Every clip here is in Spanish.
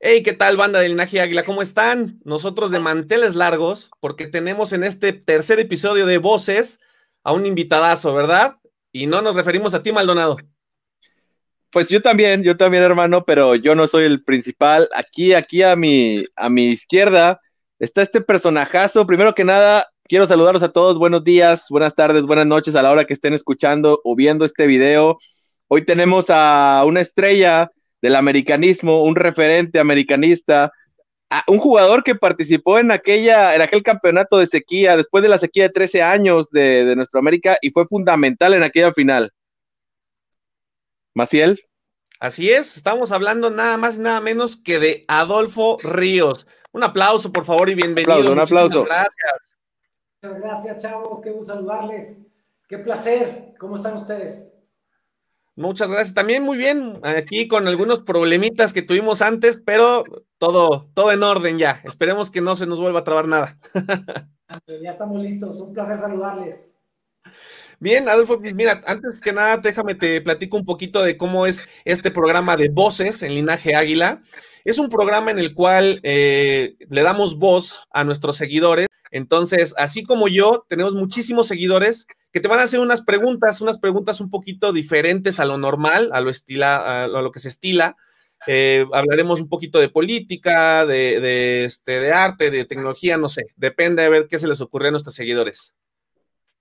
Hey, ¿qué tal, banda del Linaje Águila? ¿Cómo están? Nosotros de manteles largos, porque tenemos en este tercer episodio de Voces a un invitadazo, ¿verdad? Y no nos referimos a ti, Maldonado. Pues yo también, yo también, hermano, pero yo no soy el principal. Aquí, aquí a mi, a mi izquierda está este personajazo. Primero que nada, quiero saludarlos a todos. Buenos días, buenas tardes, buenas noches a la hora que estén escuchando o viendo este video. Hoy tenemos a una estrella del americanismo, un referente americanista, un jugador que participó en aquella, en aquel campeonato de sequía, después de la sequía de 13 años de, de nuestra América, y fue fundamental en aquella final. Maciel. Así es, estamos hablando nada más y nada menos que de Adolfo Ríos. Un aplauso, por favor, y bienvenido. Un aplauso, un aplauso. Gracias. Muchas gracias, chavos. Qué gusto saludarles. Qué placer. ¿Cómo están ustedes? Muchas gracias. También muy bien, aquí con algunos problemitas que tuvimos antes, pero todo, todo en orden ya. Esperemos que no se nos vuelva a trabar nada. ya estamos listos. Un placer saludarles. Bien, Adolfo, pues mira, antes que nada, déjame te platico un poquito de cómo es este programa de voces en Linaje Águila. Es un programa en el cual eh, le damos voz a nuestros seguidores. Entonces, así como yo, tenemos muchísimos seguidores que te van a hacer unas preguntas, unas preguntas un poquito diferentes a lo normal, a lo, estila, a lo que se estila. Eh, hablaremos un poquito de política, de, este, de arte, de tecnología, no sé, depende de ver qué se les ocurre a nuestros seguidores.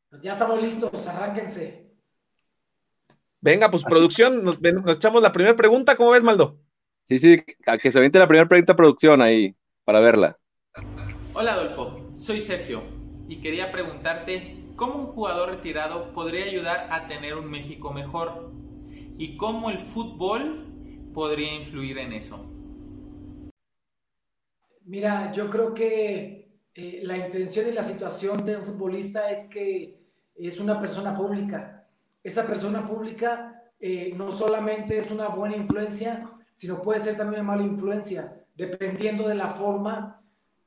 Pues ya estamos listos, arránquense. Venga, pues producción, nos, echamos la primera pregunta, ¿cómo ves, Maldo? Sí, sí, a que se aviente la primera pregunta producción ahí, para verla. Hola Adolfo, soy Sergio y quería preguntarte cómo un jugador retirado podría ayudar a tener un México mejor y cómo el fútbol podría influir en eso. Mira, yo creo que eh, la intención y la situación de un futbolista es que es una persona pública. Esa persona pública eh, no solamente es una buena influencia, sino puede ser también una mala influencia, dependiendo de la forma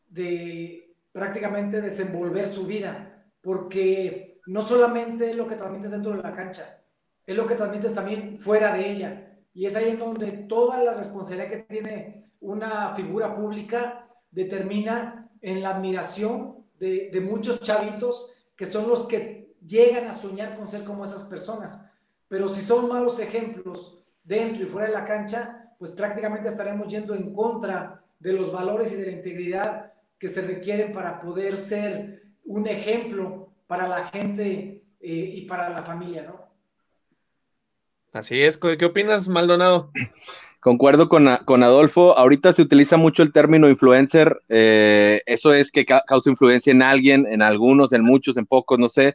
de prácticamente desenvolver su vida porque no solamente es lo que transmites dentro de la cancha, es lo que transmites también fuera de ella. Y es ahí en donde toda la responsabilidad que tiene una figura pública determina en la admiración de, de muchos chavitos que son los que llegan a soñar con ser como esas personas. Pero si son malos ejemplos dentro y fuera de la cancha, pues prácticamente estaremos yendo en contra de los valores y de la integridad que se requieren para poder ser un ejemplo para la gente eh, y para la familia, ¿no? Así es. ¿Qué opinas, Maldonado? Concuerdo con, con Adolfo. Ahorita se utiliza mucho el término influencer. Eh, eso es que causa influencia en alguien, en algunos, en muchos, en pocos, no sé.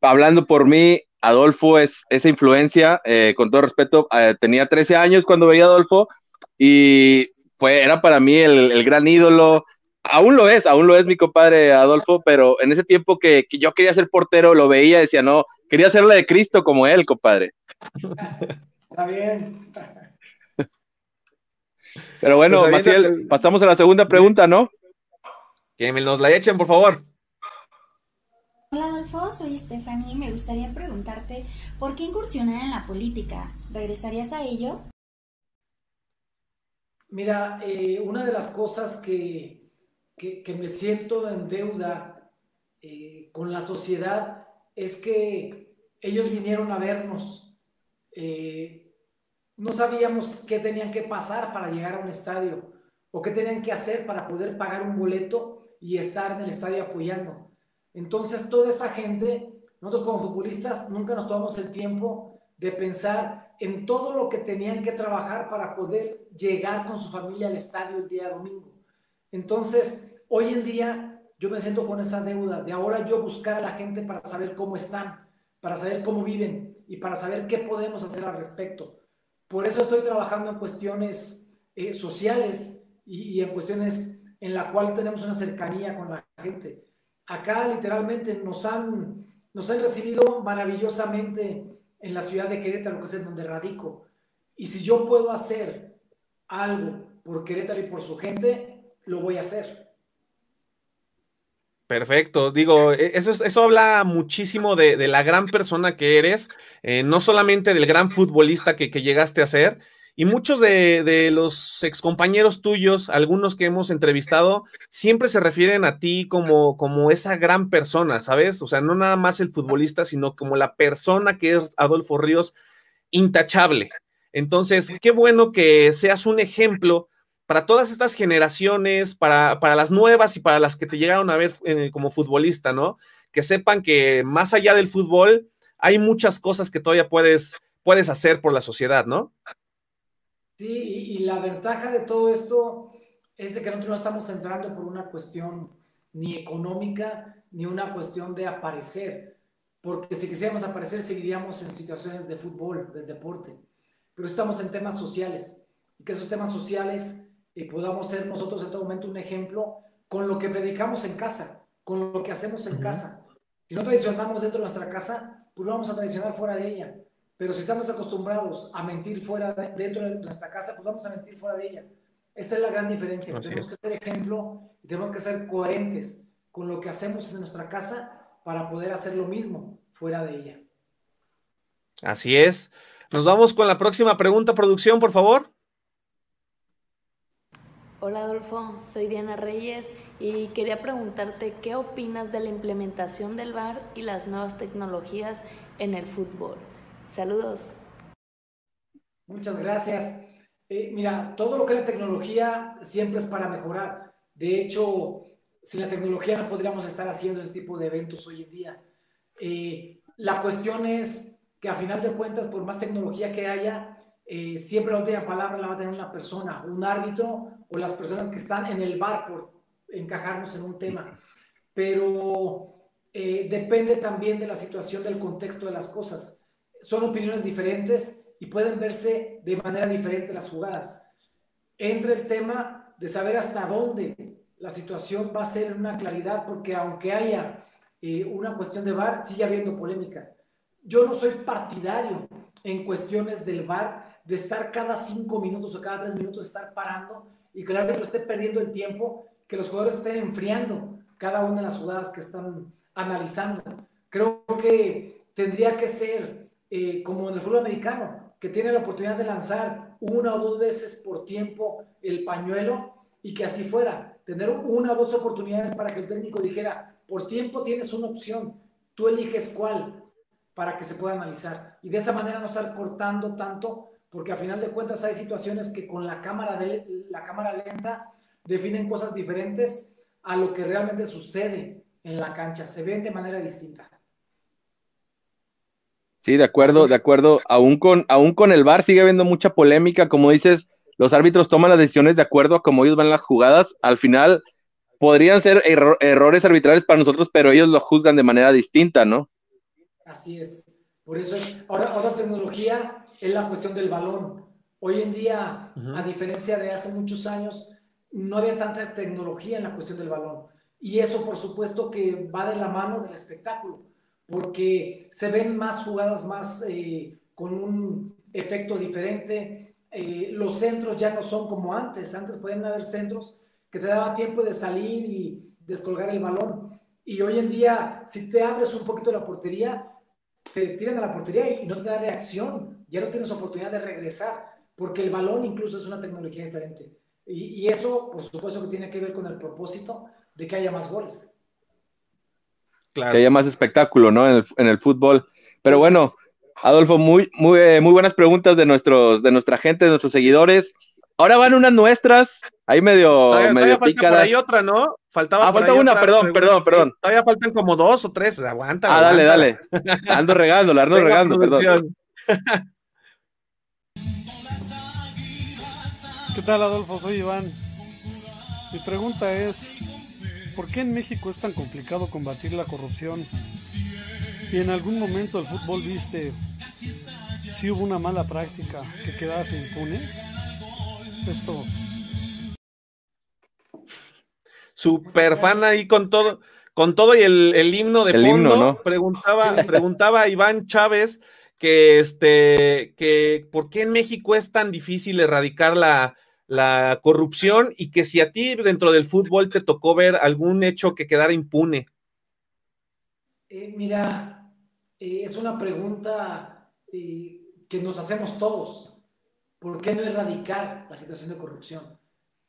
Hablando por mí, Adolfo es esa influencia, eh, con todo respeto, tenía 13 años cuando veía a Adolfo y fue, era para mí el, el gran ídolo, aún lo es, aún lo es mi compadre Adolfo, pero en ese tiempo que, yo quería ser portero, lo veía, decía, no, quería ser la de Cristo como él, compadre. Está bien. Pero bueno, pues Maciel, pasamos a la segunda pregunta, ¿no? Que me nos la echen, por favor. Hola Adolfo, soy Stephanie. Me gustaría preguntarte, ¿por qué incursionar en la política? ¿Regresarías a ello? Mira, eh, una de las cosas que, que, me siento en deuda eh, con la sociedad es que ellos vinieron a vernos. Eh, no sabíamos qué tenían que pasar para llegar a un estadio o qué tenían que hacer para poder pagar un boleto y estar en el estadio apoyando. Entonces, toda esa gente, nosotros como futbolistas, nunca nos tomamos el tiempo de pensar en todo lo que tenían que trabajar para poder llegar con su familia al estadio el día domingo. Entonces, hoy en día yo me siento con esa deuda de ahora yo buscar a la gente para saber cómo están, para saber cómo viven y para saber qué podemos hacer al respecto. Por eso estoy trabajando en cuestiones eh, sociales y, en cuestiones en la cual tenemos una cercanía con la gente. Acá literalmente nos han, nos han recibido maravillosamente en la ciudad de Querétaro, que es en donde radico. Y si yo puedo hacer algo por Querétaro y por su gente, lo voy a hacer. Perfecto, digo, e, eso, eso habla muchísimo de, la gran persona que eres, eh, no solamente del gran futbolista que, llegaste a ser, Y muchos de, de los excompañeros tuyos, algunos que hemos entrevistado, siempre se refieren a ti como, como esa gran persona, ¿sabes? O sea, no nada más el futbolista, sino como la persona que es Adolfo Ríos, intachable. Entonces, qué bueno que seas un ejemplo para todas estas generaciones, para, para las nuevas y para las que te llegaron a ver eh, como futbolista, ¿no? Que sepan que más allá del fútbol, hay muchas cosas que todavía puedes, puedes hacer por la sociedad, ¿no? Sí, y, la ventaja de todo esto es de que nosotros no estamos entrando por una cuestión ni económica ni una cuestión de aparecer, porque si quisiéramos aparecer seguiríamos en situaciones de fútbol, del deporte, pero estamos en temas sociales y que esos temas sociales eh, podamos ser nosotros en todo momento un ejemplo con lo que predicamos en casa, con lo que hacemos en casa. Si no traicionamos dentro de nuestra casa, pues vamos a traicionar fuera de ella. Pero si estamos acostumbrados a mentir fuera dentro de nuestra casa, pues vamos a mentir fuera de ella. Esa es la gran diferencia. tenemos que ser ejemplo y tenemos que ser coherentes con lo que hacemos en nuestra casa para poder hacer lo mismo fuera de ella. Así es. Nos vamos con la próxima pregunta, producción, por favor. Hola Adolfo, soy Diana Reyes y quería preguntarte qué opinas de la implementación del VAR y las nuevas tecnologías en el fútbol. Saludos. Muchas gracias. Eh, mira, todo lo que la tecnología siempre es para mejorar. De hecho, sin la tecnología no podríamos estar haciendo ese tipo de eventos hoy en día. Eh, la cuestión es que a final de cuentas, por más tecnología que haya, eh, siempre la última palabra la va a tener una persona, un árbitro o las personas que están en el bar por encajarnos en un tema. Pero depende también de la situación, del contexto de las cosas son opiniones diferentes y pueden verse de manera diferente las jugadas. Entre el tema de saber hasta dónde la situación va a ser una claridad, porque aunque haya eh, una cuestión de VAR, sigue habiendo polémica. Yo no soy partidario en cuestiones del VAR de estar cada cinco minutos o cada tres minutos estar parando y que el árbitro esté perdiendo el tiempo, que los jugadores estén enfriando cada una de las jugadas que están analizando. Creo que tendría que ser eh, como en el fútbol americano, que tiene la oportunidad de lanzar una o dos veces por tiempo el pañuelo y que así fuera, tener una o dos oportunidades para que el técnico dijera, por tiempo tienes una opción, tú eliges cuál para que se pueda analizar. Y de esa manera no estar cortando tanto, porque a final de cuentas hay situaciones que con la cámara, de, la cámara lenta definen cosas diferentes a lo que realmente sucede en la cancha, se ven de manera distinta. Sí, de acuerdo, de acuerdo. Aún con, aún con el VAR sigue habiendo mucha polémica, como dices, los árbitros toman las decisiones de acuerdo a cómo ellos van las jugadas. Al final podrían ser errores arbitrales para nosotros, pero ellos lo juzgan de manera distinta, ¿no? Así es. Por eso es, ahora, otra tecnología es la cuestión del balón. Hoy en día, a diferencia de hace muchos años, no había tanta tecnología en la cuestión del balón. Y eso, por supuesto, que va de la mano del espectáculo porque se ven más jugadas más eh, con un efecto diferente. Eh, los centros ya no son como antes. Antes podían haber centros que te daba tiempo de salir y descolgar el balón. Y hoy en día, si te abres un poquito la portería, te tiran a la portería y no te da reacción. Ya no tienes oportunidad de regresar, porque el balón incluso es una tecnología diferente. Y, y eso, por supuesto, que tiene que ver con el propósito de que haya más goles que haya más espectáculo, ¿no? En el, fútbol. Pero bueno, Adolfo, muy, muy, eh, muy buenas preguntas de nuestros, de nuestra gente, de nuestros seguidores. Ahora van unas nuestras, ahí medio, medio falta Hay otra, ¿no? Faltaba ah, falta una, perdón, perdón, perdón. Todavía faltan como dos o tres, aguanta. Ah, dale, dale. Ando regando, ando regando, perdón. ¿Qué tal, Adolfo? Soy Iván. Mi pregunta es, ¿por qué en México es tan complicado combatir la corrupción? Y en algún momento el fútbol viste si hubo una mala práctica que quedase impune. Esto. Super fan ahí con todo, con todo y el, himno de fondo. Preguntaba, preguntaba Iván Chávez que este, que por qué en México es tan difícil erradicar la, la corrupción y que si a ti dentro del fútbol te tocó ver algún hecho que quedara impune. Eh, mira, eh, es una pregunta eh, que nos hacemos todos. ¿por qué no erradicar la situación de corrupción?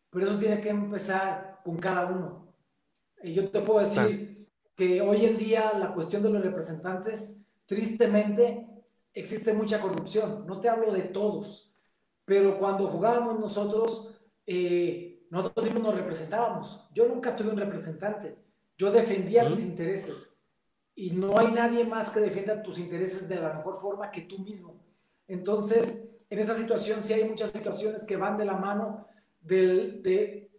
Pero eso tiene que empezar con cada uno. Y yo te puedo decir que hoy en día la cuestión de los representantes, tristemente, existe mucha corrupción. No te hablo de todos, pero cuando jugábamos nosotros, eh, nosotros mismos nos representábamos. Yo nunca tuve un representante. Yo defendía mis intereses. Y no hay nadie más que defienda tus intereses de la mejor forma que tú mismo. Entonces, en esa situación sí hay muchas situaciones que van de la mano de,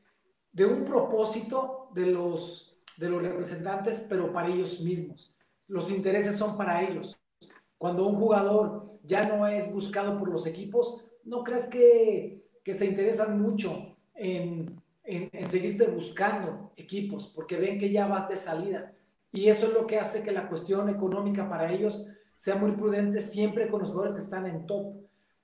de, un propósito de los, de los representantes, pero para ellos mismos. Los intereses son para ellos. Cuando un jugador ya no es buscado por los equipos, no crees que, que se interesan mucho en, en, en, seguirte buscando equipos, porque ven que ya vas de salida. Y eso es lo que hace que la cuestión económica para ellos sea muy prudente siempre con los jugadores que están en top.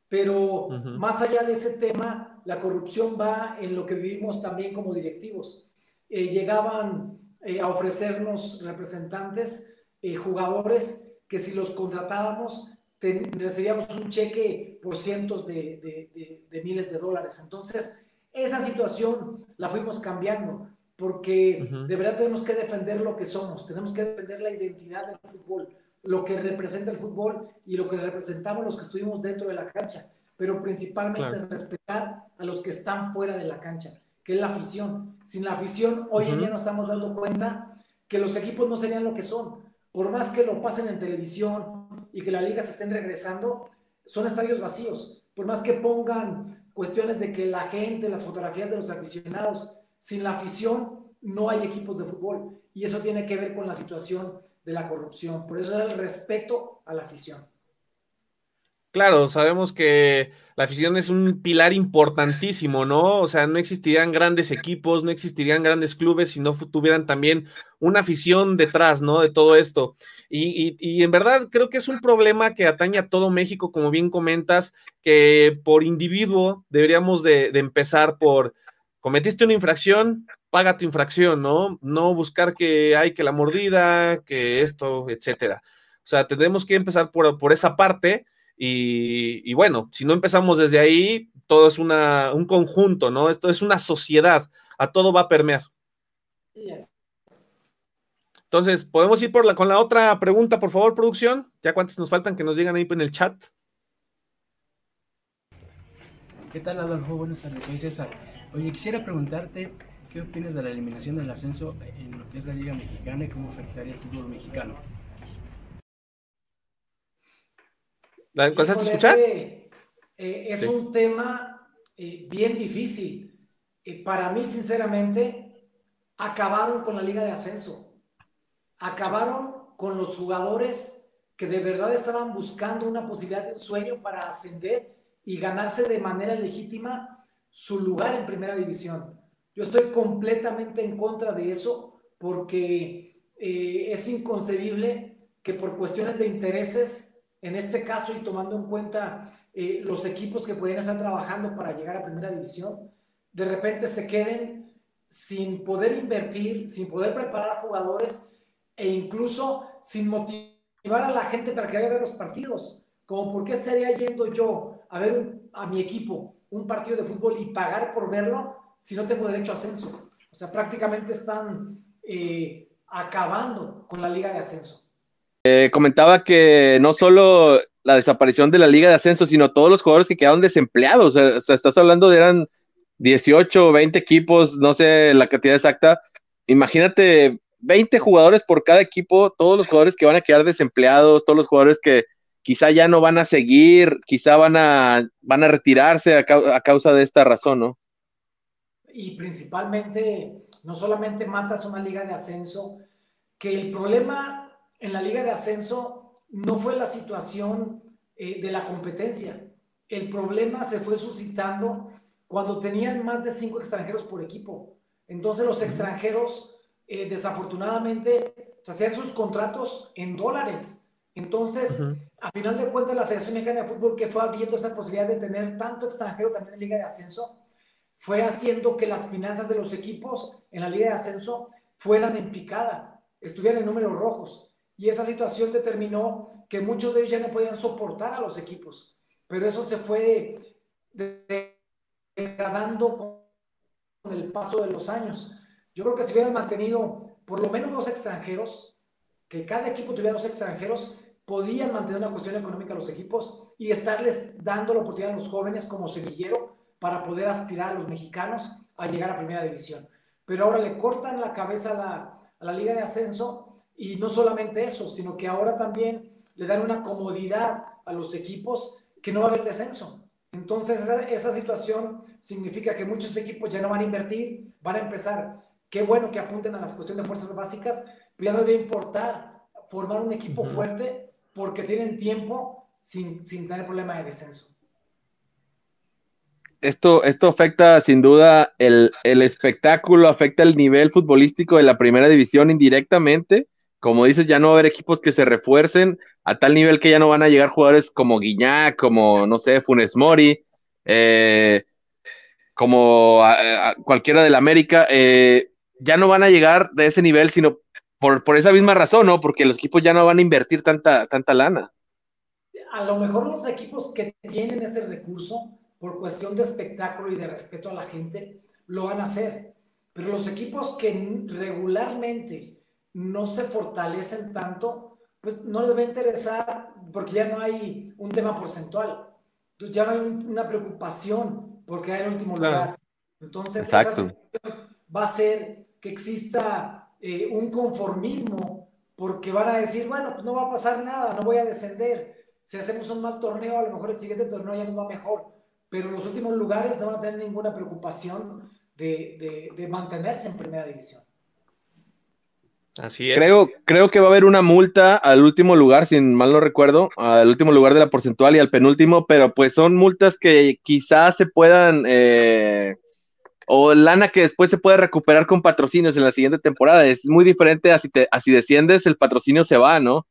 Pero más allá de ese tema, la corrupción va en lo que vivimos también como directivos. Eh, llegaban eh, a ofrecernos representantes, eh, jugadores, que si los contratábamos, recibíamos un cheque por cientos de, de, miles de dólares. Entonces, esa situación la fuimos cambiando, porque de verdad tenemos que defender lo que somos, tenemos que defender la identidad del fútbol lo que representa el fútbol y lo que representamos los que estuvimos dentro de la cancha, pero principalmente respetar a los que están fuera de la cancha, que es la afición. Sin la afición, hoy en día nos estamos dando cuenta que los equipos no serían lo que son. Por más que lo pasen en televisión y que la liga se estén regresando, son estadios vacíos. Por más que pongan cuestiones de que la gente, las fotografías de los aficionados, sin la afición no hay equipos de fútbol. Y eso tiene que ver con la situación de la corrupción. Por eso era el respeto a la afición. Claro, sabemos que la afición es un pilar importantísimo, ¿no? O sea, no existirían grandes equipos, no existirían grandes clubes si no tuvieran también una afición detrás, ¿no? De todo esto. Y, en verdad creo que es un problema que atañe a todo México, como bien comentas, que por individuo deberíamos de empezar por, cometiste una infracción, paga tu infracción, ¿no? No buscar que hay que la mordida, que esto, etcétera. O sea, tenemos que empezar por, por esa parte y, bueno, si no empezamos desde ahí, todo es una, un conjunto, ¿no? Esto es una sociedad, a todo va a permear. Entonces, ¿podemos ir por la, con la otra pregunta, por favor, producción? ¿Ya cuántas nos faltan que nos digan ahí en el chat? ¿Qué tal, Adolfo? Buenas tardes, soy César. Oye, quisiera preguntarte ¿Qué opinas de la eliminación del ascenso en lo que es la Liga Mexicana y cómo afectaría el fútbol mexicano? ¿La empezaste a escuchar? Eh, es un tema eh, bien difícil. Eh, para mí, sinceramente, acabaron con la Liga de Ascenso. Acabaron con los jugadores que de verdad estaban buscando una posibilidad un sueño para ascender y ganarse de manera legítima su lugar en primera división. Yo estoy completamente en contra de eso porque eh, es inconcebible que por cuestiones de intereses, en este caso y tomando en cuenta eh, los equipos que pueden estar trabajando para llegar a primera división, de repente se queden sin poder invertir, sin poder preparar jugadores e incluso sin motivar a la gente para que vaya a ver los partidos. Como por qué estaría yendo yo a ver a mi equipo un partido de fútbol y pagar por verlo si no tengo derecho a ascenso. O sea, prácticamente están eh, acabando con la liga de ascenso. Eh, comentaba que no solo la desaparición de la liga de ascenso, sino todos los jugadores que quedaron desempleados. O sea, estás hablando de eran 18 o 20 equipos, no sé la cantidad exacta. Imagínate 20 jugadores por cada equipo, todos los jugadores que van a quedar desempleados, todos los jugadores que quizá ya no van a seguir, quizá van a, van a retirarse a, a causa de esta razón, ¿no? y principalmente no solamente matas una liga de ascenso, que el problema en la liga de ascenso no fue la situación eh, de la competencia. El problema se fue suscitando cuando tenían más de cinco extranjeros por equipo. Entonces los extranjeros, eh, desafortunadamente, se hacían sus contratos en dólares. Entonces, a final de cuentas, la Federación Mexicana de Fútbol, que fue abriendo esa posibilidad de tener tanto extranjero también en Liga de Ascenso, fue haciendo que las finanzas de los equipos en la Liga de Ascenso fueran en picada, estuvieran en números rojos. Y esa situación determinó que muchos de ellos ya no podían soportar a los equipos. Pero eso se fue degradando con el paso de los años. Yo creo que si hubieran mantenido por lo menos dos extranjeros, que cada equipo tuviera dos extranjeros, podían mantener una cuestión económica a los equipos y estarles dando la oportunidad a los jóvenes como semillero para poder aspirar a los mexicanos a llegar a primera división. Pero ahora le cortan la cabeza a la, a la liga de ascenso y no solamente eso, sino que ahora también le dan una comodidad a los equipos que no va a haber descenso. Entonces, esa, situación significa que muchos equipos ya no van a invertir, van a empezar. Qué bueno que apunten a las cuestiones de fuerzas básicas, pero ya no debe importar formar un equipo fuerte porque tienen tiempo sin, sin tener problema de descenso. Esto, esto afecta sin duda el, el, espectáculo, afecta el nivel futbolístico de la primera división indirectamente. Como dices, ya no va a haber equipos que se refuercen, a tal nivel que ya no van a llegar jugadores como Guiñac, como, no sé, Funes Mori, eh, como cualquiera del América, eh, ya no van a llegar de ese nivel, sino por, por, esa misma razón, ¿no? Porque los equipos ya no van a invertir tanta, tanta lana. A lo mejor los equipos que tienen ese recurso, por cuestión de espectáculo y de respeto a la gente, lo van a hacer. Pero los equipos que regularmente no se fortalecen tanto, pues no les va a interesar porque ya no hay un tema porcentual, ya no hay una preocupación porque hay el último lugar. Entonces, va a ser que exista eh, un conformismo porque van a decir, bueno, pues no va a pasar nada, no voy a descender. Si hacemos un mal torneo, a lo mejor el siguiente torneo ya nos va mejor. Pero los últimos lugares no van a tener ninguna preocupación de, de mantenerse en primera división. Así es. Creo, creo que va a haber una multa al último lugar, si mal no recuerdo, al último lugar de la porcentual y al penúltimo, pero pues son multas que quizás se puedan, eh, o lana que después se puede recuperar con patrocinios en la siguiente temporada. Es muy diferente así si, desciendes, el patrocinio se va, ¿no?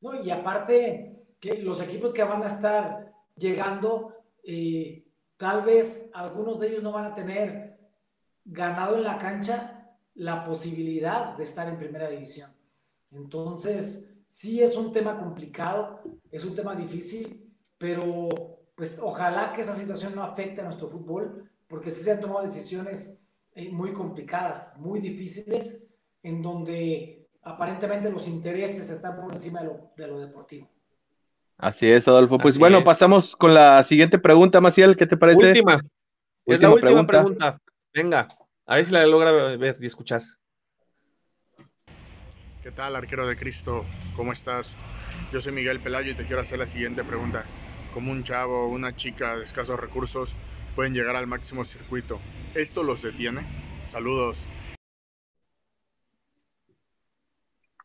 No, y aparte, que los equipos que van a estar llegando, eh, tal vez algunos de ellos no van a tener ganado en la cancha la posibilidad de estar en primera división. Entonces, sí es un tema complicado, es un tema difícil, pero pues ojalá que esa situación no afecte a nuestro fútbol, porque sí se han tomado decisiones eh, muy complicadas, muy difíciles, en donde aparentemente los intereses están por encima de lo, deportivo. Así es, Adolfo. Pues bueno, pasamos con la siguiente pregunta, Maciel, ¿qué te parece? Última. es la última pregunta. Venga. A ver si la logra ver y escuchar. ¿Qué tal, arquero de Cristo? ¿Cómo estás? Yo soy Miguel Pelayo y te quiero hacer la siguiente pregunta. ¿Cómo un chavo o una chica de escasos recursos pueden llegar al máximo circuito? ¿Esto los detiene? Saludos.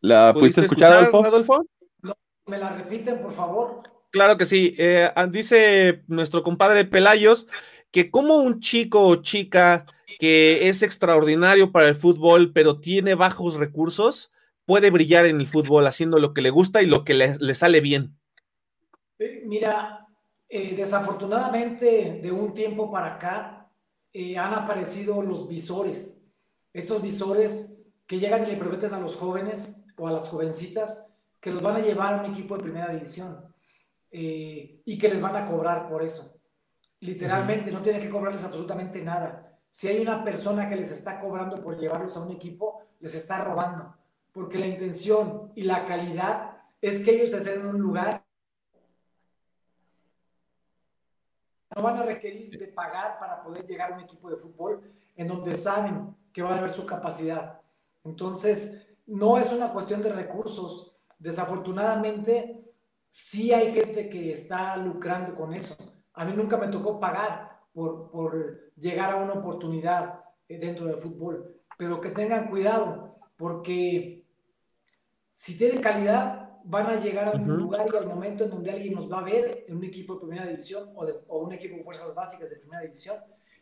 ¿La pudiste escuchar, Adolfo? ¿Me la repiten, por favor? Claro que sí. Eh, dice nuestro compadre Pelayos que como un chico o chica que es extraordinario para el fútbol, pero tiene bajos recursos, puede brillar en el fútbol haciendo lo que le gusta y lo que le, sale bien. Eh, mira, eh, desafortunadamente de un tiempo para acá eh, han aparecido los visores, estos visores que llegan y le prometen a los jóvenes o a las jovencitas que los van a llevar a un equipo de primera división y que les van a cobrar por eso. Literalmente, no tienen que cobrarles absolutamente nada si hay una persona que les está cobrando por llevarlos a un equipo, les está robando, porque la intención y la calidad es que ellos estén en un lugar. No van a requerir de pagar para poder llegar a un equipo de fútbol en donde saben que van a ver su capacidad. Entonces, no es una cuestión de recursos. Desafortunadamente, sí hay gente que está lucrando con eso. A mí nunca me tocó pagar por, por llegar a una oportunidad eh, dentro del fútbol. Pero que tengan cuidado, porque si tienen calidad, van a llegar a un lugar y al momento en donde alguien nos va a ver en un equipo de primera división o, de, o un equipo de fuerzas básicas de primera división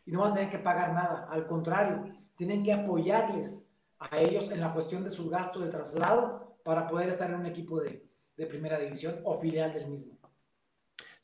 y no van a tener que pagar nada. Al contrario, tienen que apoyarles a ellos en la cuestión de su gasto de traslado para poder estar en un equipo de, de primera división o filial del mismo.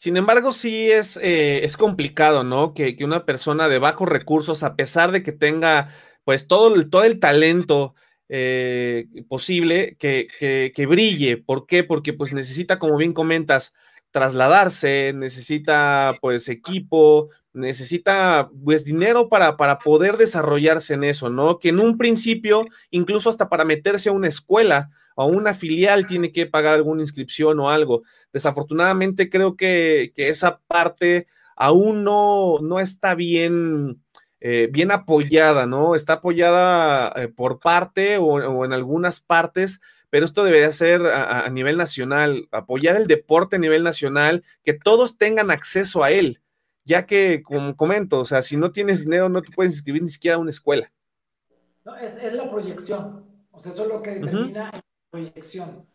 Sin embargo, sí es, eh, es complicado, ¿no? Que, una persona de bajos recursos, a pesar de que tenga pues todo el, todo el talento eh, posible, que, que, brille. ¿Por qué? Porque pues necesita, como bien comentas, trasladarse, necesita pues equipo, necesita pues dinero para, para poder desarrollarse en eso, ¿no? Que en un principio, incluso hasta para meterse a una escuela o una filial tiene que pagar alguna inscripción o algo. Desafortunadamente creo que, esa parte aún no, no está bien, eh, bien apoyada, ¿no? Está apoyada eh, por parte o, en algunas partes, pero esto debería ser a, nivel nacional, apoyar el deporte a nivel nacional, que todos tengan acceso a él, ya que, como comento, o sea, si no tienes dinero no te puedes inscribir ni siquiera a una escuela. No, es, la proyección, o sea, eso es lo que determina proyección.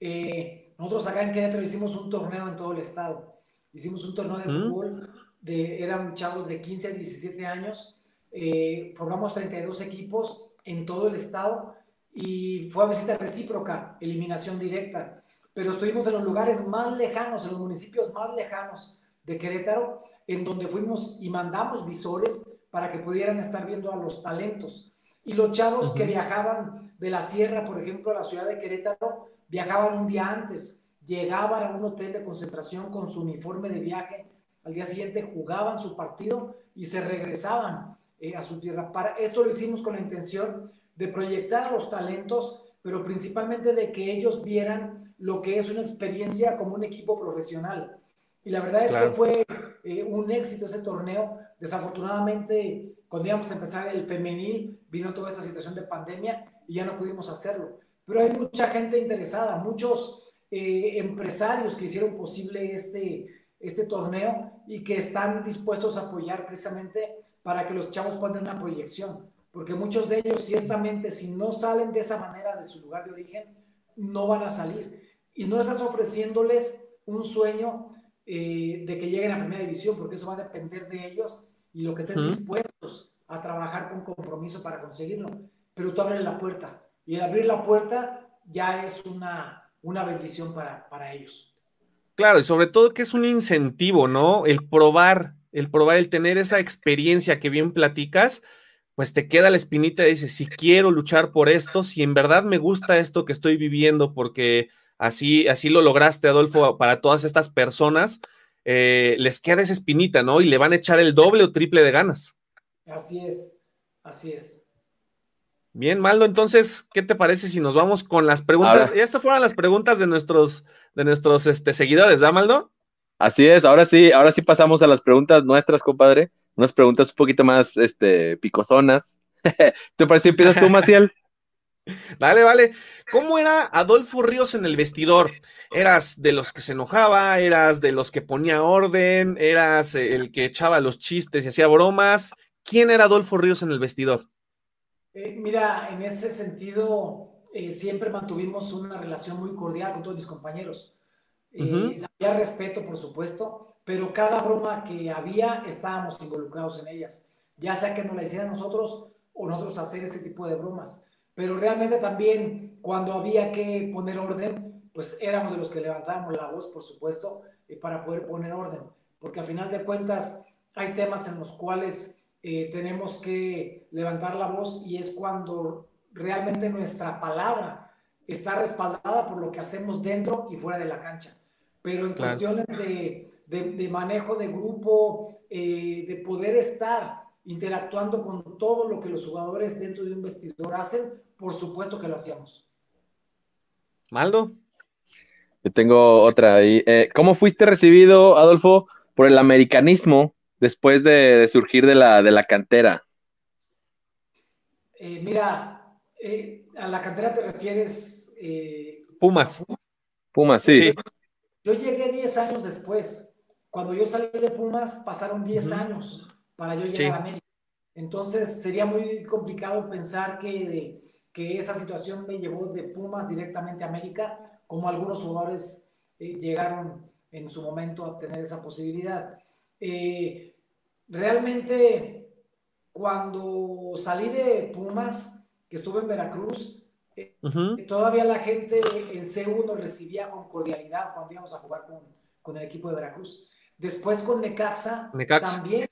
Eh, nosotros acá en Querétaro hicimos un torneo en todo el estado, hicimos un torneo de fútbol, de, eran chavos de 15 a 17 años, eh, formamos 32 equipos en todo el estado y fue a visita recíproca, eliminación directa. Pero estuvimos en los lugares más lejanos, en los municipios más lejanos de Querétaro, en donde fuimos y mandamos visores para que pudieran estar viendo a los talentos. Y los chavos que viajaban de la sierra, por ejemplo, a la ciudad de Querétaro, viajaban un día antes, llegaban a un hotel de concentración con su uniforme de viaje, al día siguiente jugaban su partido y se regresaban eh, a su tierra. Para esto lo hicimos con la intención de proyectar a los talentos, pero principalmente de que ellos vieran lo que es una experiencia como un equipo profesional. Y la verdad es que fue eh, un éxito ese torneo. Desafortunadamente, cuando íbamos a empezar el femenil, vino toda esta situación de pandemia y ya no pudimos hacerlo. Pero hay mucha gente interesada, muchos eh, empresarios que hicieron posible este, este torneo y que están dispuestos a apoyar precisamente para que los chavos puedan una proyección porque muchos de ellos ciertamente si no salen de esa manera de su lugar de origen, no van a salir. Y no estás ofreciéndoles un sueño eh, de que lleguen a primera división, porque eso va a depender de ellos y lo que estén dispuestos a trabajar con compromiso para conseguirlo. Pero tú abres la puerta y el abrir la puerta ya es una, una bendición para, para ellos. Claro, y sobre todo que es un incentivo, ¿no? El probar, el probar, el tener esa experiencia que bien platicas, pues te queda la espinita y dices, si quiero luchar por esto, si en verdad me gusta esto que estoy viviendo, porque así, así lo lograste, Adolfo, para todas estas personas, eh, les queda esa espinita, ¿no? Y le van a echar el doble o triple de ganas. Así es, así es. Bien, Maldo, entonces, ¿qué te parece si nos vamos con las preguntas? Y estas fueron las preguntas de nuestros, de nuestros este, seguidores, ¿verdad, Maldo? Así es, ahora sí, ahora sí pasamos a las preguntas nuestras, compadre unas preguntas un poquito más este, picosonas. ¿Te parece que empiezas tú, Maciel? Vale, vale. ¿Cómo era Adolfo Ríos en el vestidor? ¿Eras de los que se enojaba? ¿Eras de los que ponía orden? ¿Eras el que echaba los chistes y hacía bromas? ¿Quién era Adolfo Ríos en el vestidor? Eh, mira, en ese sentido, eh, siempre mantuvimos una relación muy cordial con todos mis compañeros. Eh, había respeto, por supuesto, pero cada broma que había estábamos involucrados en ellas, ya sea que nos la hicieran nosotros o nosotros hacer ese tipo de bromas. Pero realmente también cuando había que poner orden, pues éramos de los que levantábamos la voz, por supuesto, eh, para poder poner orden, porque al final de cuentas hay temas en los cuales eh, tenemos que levantar la voz y es cuando realmente nuestra palabra está respaldada por lo que hacemos dentro y fuera de la cancha. Pero en cuestiones de de, manejo de grupo, eh, de poder estar interactuando con todo lo que los jugadores dentro de un vestidor hacen, por supuesto que lo hacíamos. Maldo. Yo tengo otra ahí. Eh, ¿Cómo fuiste recibido, Adolfo, por el americanismo después de, surgir de la, de la cantera? Eh, mira, a la cantera te refieres... Pumas. Pumas, sí. Yo llegué 10 años después. Cuando yo salí de Pumas, pasaron 10 años para yo llegar a América. Entonces, sería muy complicado pensar que, que esa situación me llevó de Pumas directamente a América, como algunos jugadores eh, llegaron en su momento a tener esa posibilidad. Eh, realmente, cuando salí de Pumas, que estuve en Veracruz, eh, todavía la gente en CEU nos recibía con cordialidad cuando íbamos a jugar con, con el equipo de Veracruz. Después con Necaxa, también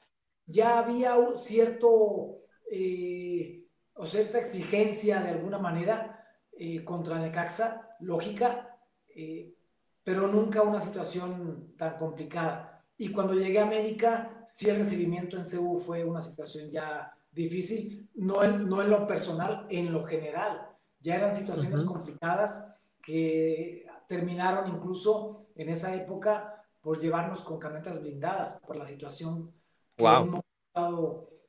ya había un cierto eh, o cierta exigencia de alguna manera eh, contra Necaxa, lógica, eh, pero nunca una situación tan complicada. Y cuando llegué a América, sí el recibimiento en CU fue una situación ya difícil, no en, no en lo personal, en lo general. Ya eran situaciones complicadas que terminaron incluso en esa época por llevarnos con camionetas blindadas por la situación que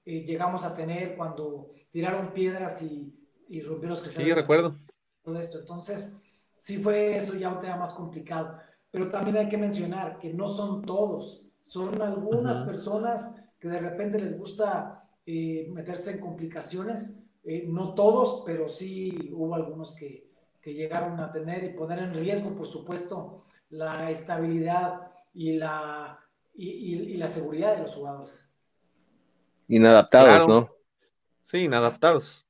eh, llegamos a tener cuando tiraron piedras y, y rompieron los que Sí, recuerdo. Todo esto. Entonces, sí fue eso ya un tema más complicado. Pero también hay que mencionar que no son todos, son algunas personas que de repente les gusta eh, meterse en complicaciones, eh, no todos, pero sí hubo algunos que, que llegaron a tener y poner en riesgo, por supuesto, la estabilidad y la, y, la seguridad de los jugadores. Inadaptados, ¿no? Sí, inadaptados.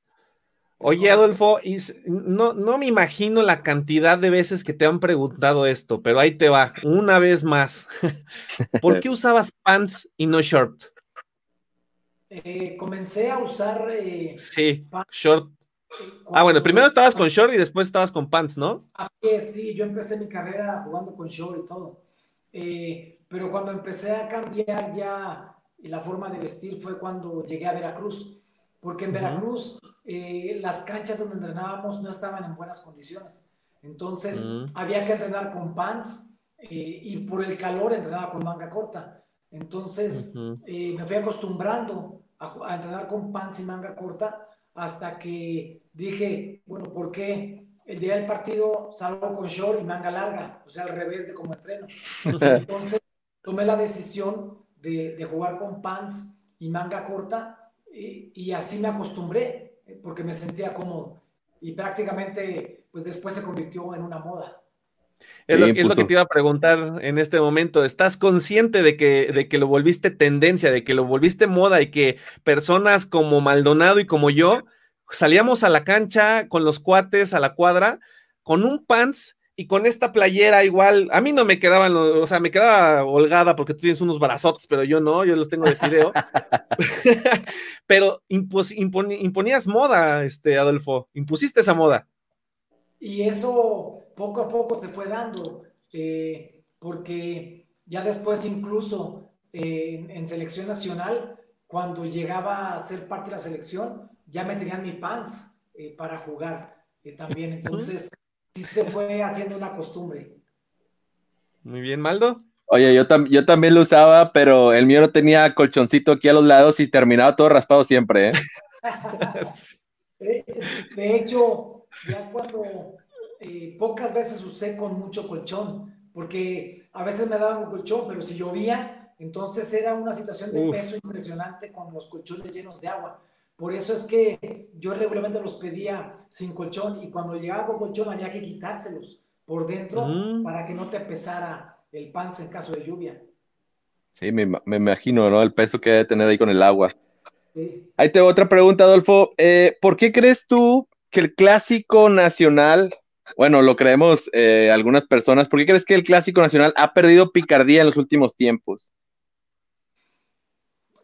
Oye, Adolfo, no, no me imagino la cantidad de veces que te han preguntado esto, pero ahí te va, una vez más. ¿Por qué usabas pants y no short? Eh, comencé a usar. Eh, sí, short. Eh, ah, bueno, primero estabas con short y después estabas con pants, ¿no? Así es, sí, yo empecé mi carrera jugando con short y todo. pero cuando empecé a cambiar ya la forma de vestir fue cuando llegué a Veracruz, porque en Veracruz las canchas donde entrenábamos no estaban en buenas condiciones. Entonces había que entrenar con pants y por el calor entrenaba con manga corta. Entonces eh, me fui acostumbrando a, entrenar con pants y manga corta hasta que dije, bueno, ¿por qué el día del partido salgo con short y manga larga? O sea, al revés de como entreno. Entonces tomé la decisión de, jugar con pants y manga corta y, y, así me acostumbré porque me sentía cómodo y prácticamente pues después se convirtió en una moda. Es, lo, que te iba a preguntar en este momento. ¿Estás consciente de que, de que lo volviste tendencia, de que lo volviste moda y que personas como Maldonado y como yo salíamos a la cancha con los cuates a la cuadra con un pants y con esta playera igual? A mí no me quedaban, o sea, me quedaba holgada porque tú tienes unos brazotes, pero yo no, yo los tengo de fideo. pero imponías moda, este Adolfo, impusiste esa moda. Y eso poco a poco se fue dando, eh, porque ya después incluso eh, en, selección nacional, cuando llegaba a ser parte de la selección, ya me tenían mi pants eh, para jugar también. Entonces, sí se fue haciendo una costumbre. Muy bien, Maldo. Oye, yo, yo también lo usaba, pero el mío no tenía colchoncito aquí a los lados y terminaba todo raspado siempre. de hecho, ya cuando eh, pocas veces usé con mucho colchón, porque a veces me daban un colchón, pero si llovía, entonces era una situación de peso impresionante con los colchones llenos de agua. Por eso es que yo regularmente los pedía sin colchón y cuando llegaba con colchón había que quitárselos por dentro mm. para que no te pesara el pants en caso de lluvia. Sí, me, me imagino, ¿no? El peso que debe tener ahí con el agua. Sí. Ahí te otra pregunta, Adolfo. Eh, ¿Por qué crees tú que el clásico nacional bueno, lo creemos eh, algunas personas. ¿Por qué crees que el Clásico Nacional ha perdido picardía en los últimos tiempos?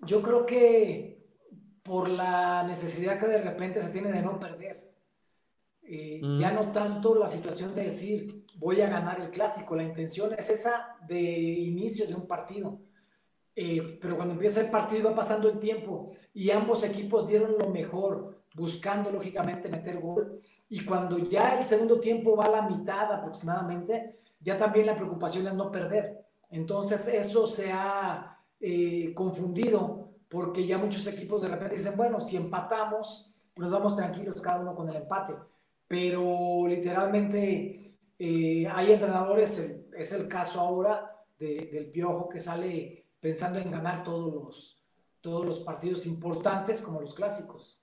Yo creo que por la necesidad que de repente se tiene de no perder. Eh, mm. Ya no tanto la situación de decir voy a ganar el clásico, la intención es esa de inicio de un partido. Eh, pero cuando empieza el partido va pasando el tiempo y ambos equipos dieron lo mejor, buscando lógicamente meter gol. Y cuando ya el segundo tiempo va a la mitad aproximadamente, ya también la preocupación es no perder. Entonces eso se ha eh, confundido porque ya muchos equipos de repente dicen, bueno, si empatamos, nos vamos tranquilos cada uno con el empate. Pero literalmente eh, hay entrenadores, es el caso ahora del Piojo que sale pensando en ganar todos los, todos los partidos importantes como los clásicos.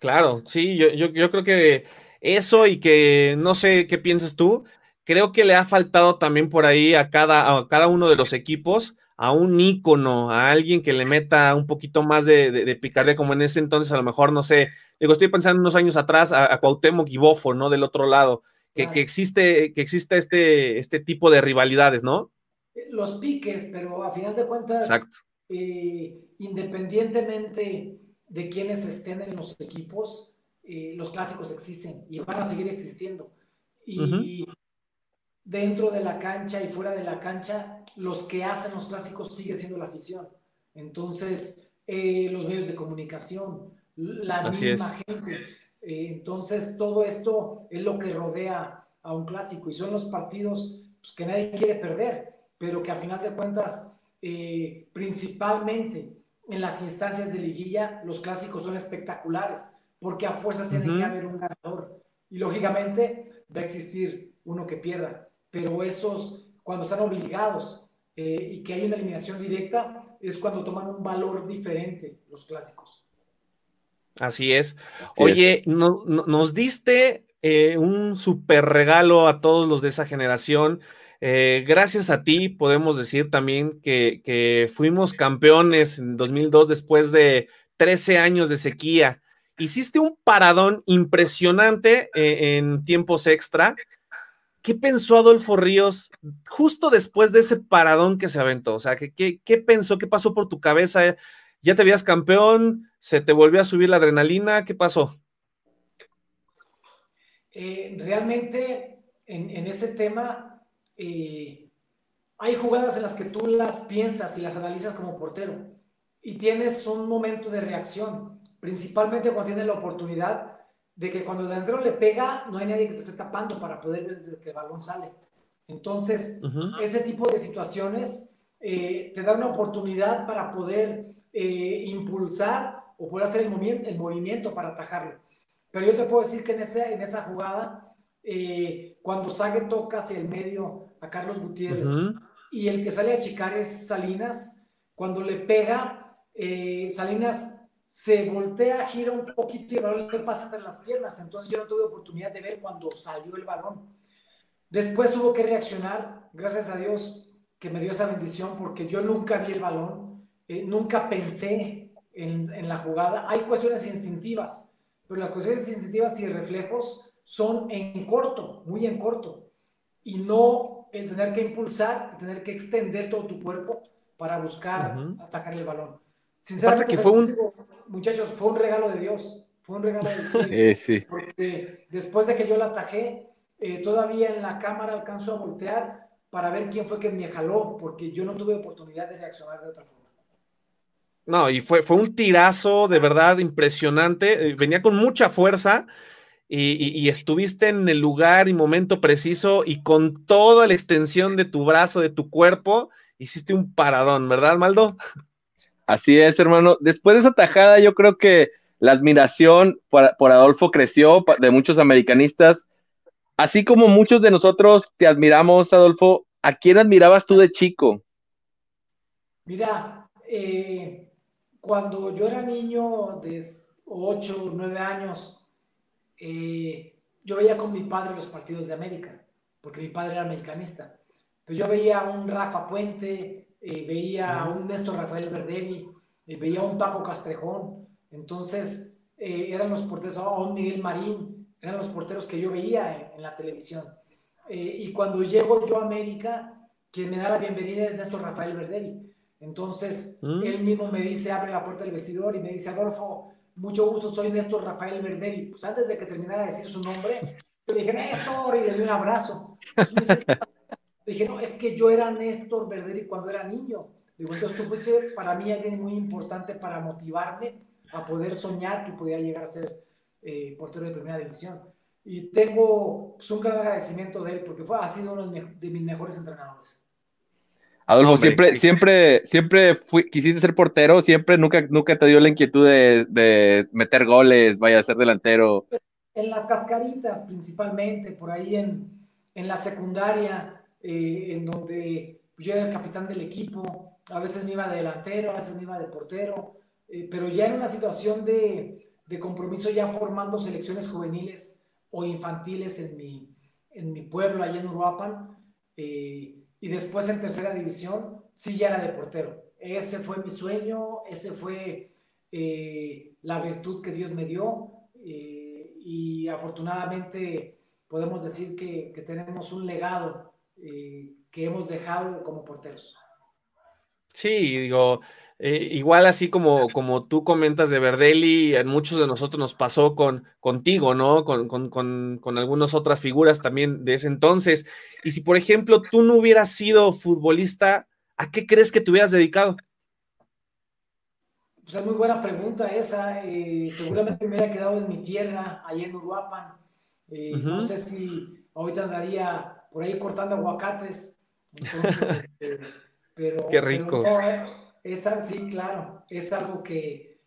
Claro, sí, yo, yo, creo que eso y que no sé qué piensas tú, creo que le ha faltado también por ahí a cada, a cada uno de los equipos a un ícono, a alguien que le meta un poquito más de, de, picardía, como en ese entonces a lo mejor, no sé, digo, estoy pensando unos años atrás a, a Cuauhtémoc y Bofo, ¿no? Del otro lado, que, que, existe, que existe este, este tipo de rivalidades, ¿no? Los piques, pero a final de cuentas, eh, independientemente de quienes estén en los equipos, eh, los clásicos existen y van a seguir existiendo. Y dentro de la cancha y fuera de la cancha, los que hacen los clásicos sigue siendo la afición. Entonces, eh, los medios de comunicación, la misma gente. Eh, entonces, todo esto es lo que rodea a un clásico y son los partidos pues, que nadie quiere perder, pero que a final de cuentas, eh, principalmente en las instancias de liguilla, los clásicos son espectaculares, porque a fuerzas tiene que haber un ganador. Y lógicamente va a existir uno que pierda, pero esos, cuando están obligados eh, y que hay una eliminación directa, es cuando toman un valor diferente los clásicos. Así es. Oye, nos diste eh, un super regalo a todos los de esa generación. Eh, gracias a ti podemos decir también que, fuimos campeones en 2002 después de 13 años de sequía. Hiciste un paradón impresionante eh, en tiempos extra. ¿Qué pensó Adolfo Ríos justo después de ese paradón que se aventó? O sea, ¿qué, pensó? ¿Qué pasó por tu cabeza? ¿Ya te veías campeón? ¿Se te volvió a subir la adrenalina? ¿Qué pasó? Eh, realmente en, ese tema eh, hay jugadas en las que tú las piensas y las analizas como portero y tienes un momento de reacción, principalmente cuando tienes la oportunidad de que cuando el delantero le pega no hay nadie que te esté tapando para poder ver desde que el balón sale. Entonces, ese tipo de situaciones eh, te da una oportunidad para poder impulsar o poder hacer el, el movimiento para atajarlo. Pero yo te puedo decir que en, ese, en esa jugada, eh, cuando Sague toca hacia el medio a Carlos Gutiérrez y el que sale a chicar es Salinas, cuando le pega, eh, Salinas se voltea, gira un poquito y el balón le pasa entre las piernas. Entonces yo no tuve oportunidad de ver cuando salió el balón. Después tuvo que reaccionar, gracias a Dios que me dio esa bendición, porque yo nunca vi el balón, eh, nunca pensé en, en la jugada. Hay cuestiones instintivas pero las cuestiones sensitivas y reflejos son en corto, muy en corto, y no el tener que impulsar, el tener que extender todo tu cuerpo para buscar atacar el balón. Sinceramente, que fue un... muchachos, fue un regalo de Dios, fue un regalo del cielo. Sí, sí. Porque después de que yo la atajé, eh, todavía en la cámara alcanzo a voltear para ver quién fue que me jaló, porque yo no tuve oportunidad de reaccionar de otra forma. No, y fue, fue un tirazo de verdad impresionante. Eh, venía con mucha fuerza y, estuviste en el lugar y momento preciso y con toda la extensión de tu brazo, de tu cuerpo, hiciste un paradón, ¿verdad, Maldo? Así es, hermano. Después de esa tajada, yo creo que la admiración por, por Adolfo creció de muchos americanistas. Así como muchos de nosotros te admiramos, Adolfo, ¿a quién admirabas tú de chico? Mira, eh, cuando yo era niño de 8 o 9 años, eh, yo veía con mi padre los partidos de América, porque mi padre era americanista. Pero yo veía a un Rafa Puente, eh, veía a un Néstor Rafael Verdeni, eh, veía a un Paco Castrejón. Entonces, eran los porteros, a un Miguel Marín, eran los porteros que yo veía en, la televisión. y cuando llego yo a América, quien me da la bienvenida es Néstor Rafael Verdeni. Entonces, mm. él mismo me dice, abre la puerta del vestidor y me dice, Adolfo, mucho gusto, soy Néstor Rafael Verderi. Pues antes de que terminara de decir su nombre, yo le dije, Néstor, y le di un abrazo. le dije, no, es que yo era Néstor Verderi cuando era niño. Digo, entonces tú fuiste para mí alguien muy importante para motivarme a poder soñar que podía llegar a ser eh, portero de primera división. Y tengo pues, un gran agradecimiento de él porque fue, ha sido uno de mis mejores entrenadores. Adolfo, siempre, siempre, siempre quisiste ser portero, siempre, nunca, nunca te dio la inquietud de, meter goles, vaya a ser delantero. En las cascaritas, principalmente, por ahí en, la secundaria, eh, en donde yo era el capitán del equipo, a veces me iba de delantero, a veces me iba de portero, eh, pero ya en una situación de, compromiso, ya formando selecciones juveniles o infantiles en mi, en mi pueblo, allá en Uruapan, eh, y después en tercera división, sí ya era de portero. Ese fue mi sueño, ese fue eh, la virtud que Dios me dio eh, y afortunadamente podemos decir que, tenemos un legado eh, que hemos dejado como porteros. Sí, digo, eh, igual así como, como tú comentas de Verdelli, a muchos de nosotros nos pasó con contigo, ¿no? Con, con, con, con, algunas otras figuras también de ese entonces. Y si, por ejemplo, tú no hubieras sido futbolista, ¿a qué crees que te hubieras dedicado? Pues es muy buena pregunta esa. Eh, seguramente me hubiera quedado en mi tierra, allá en Uruapan. Eh, no sé si ahorita andaría por ahí cortando aguacates. Entonces, este, pero, Qué rico. es, sí, claro, es algo que,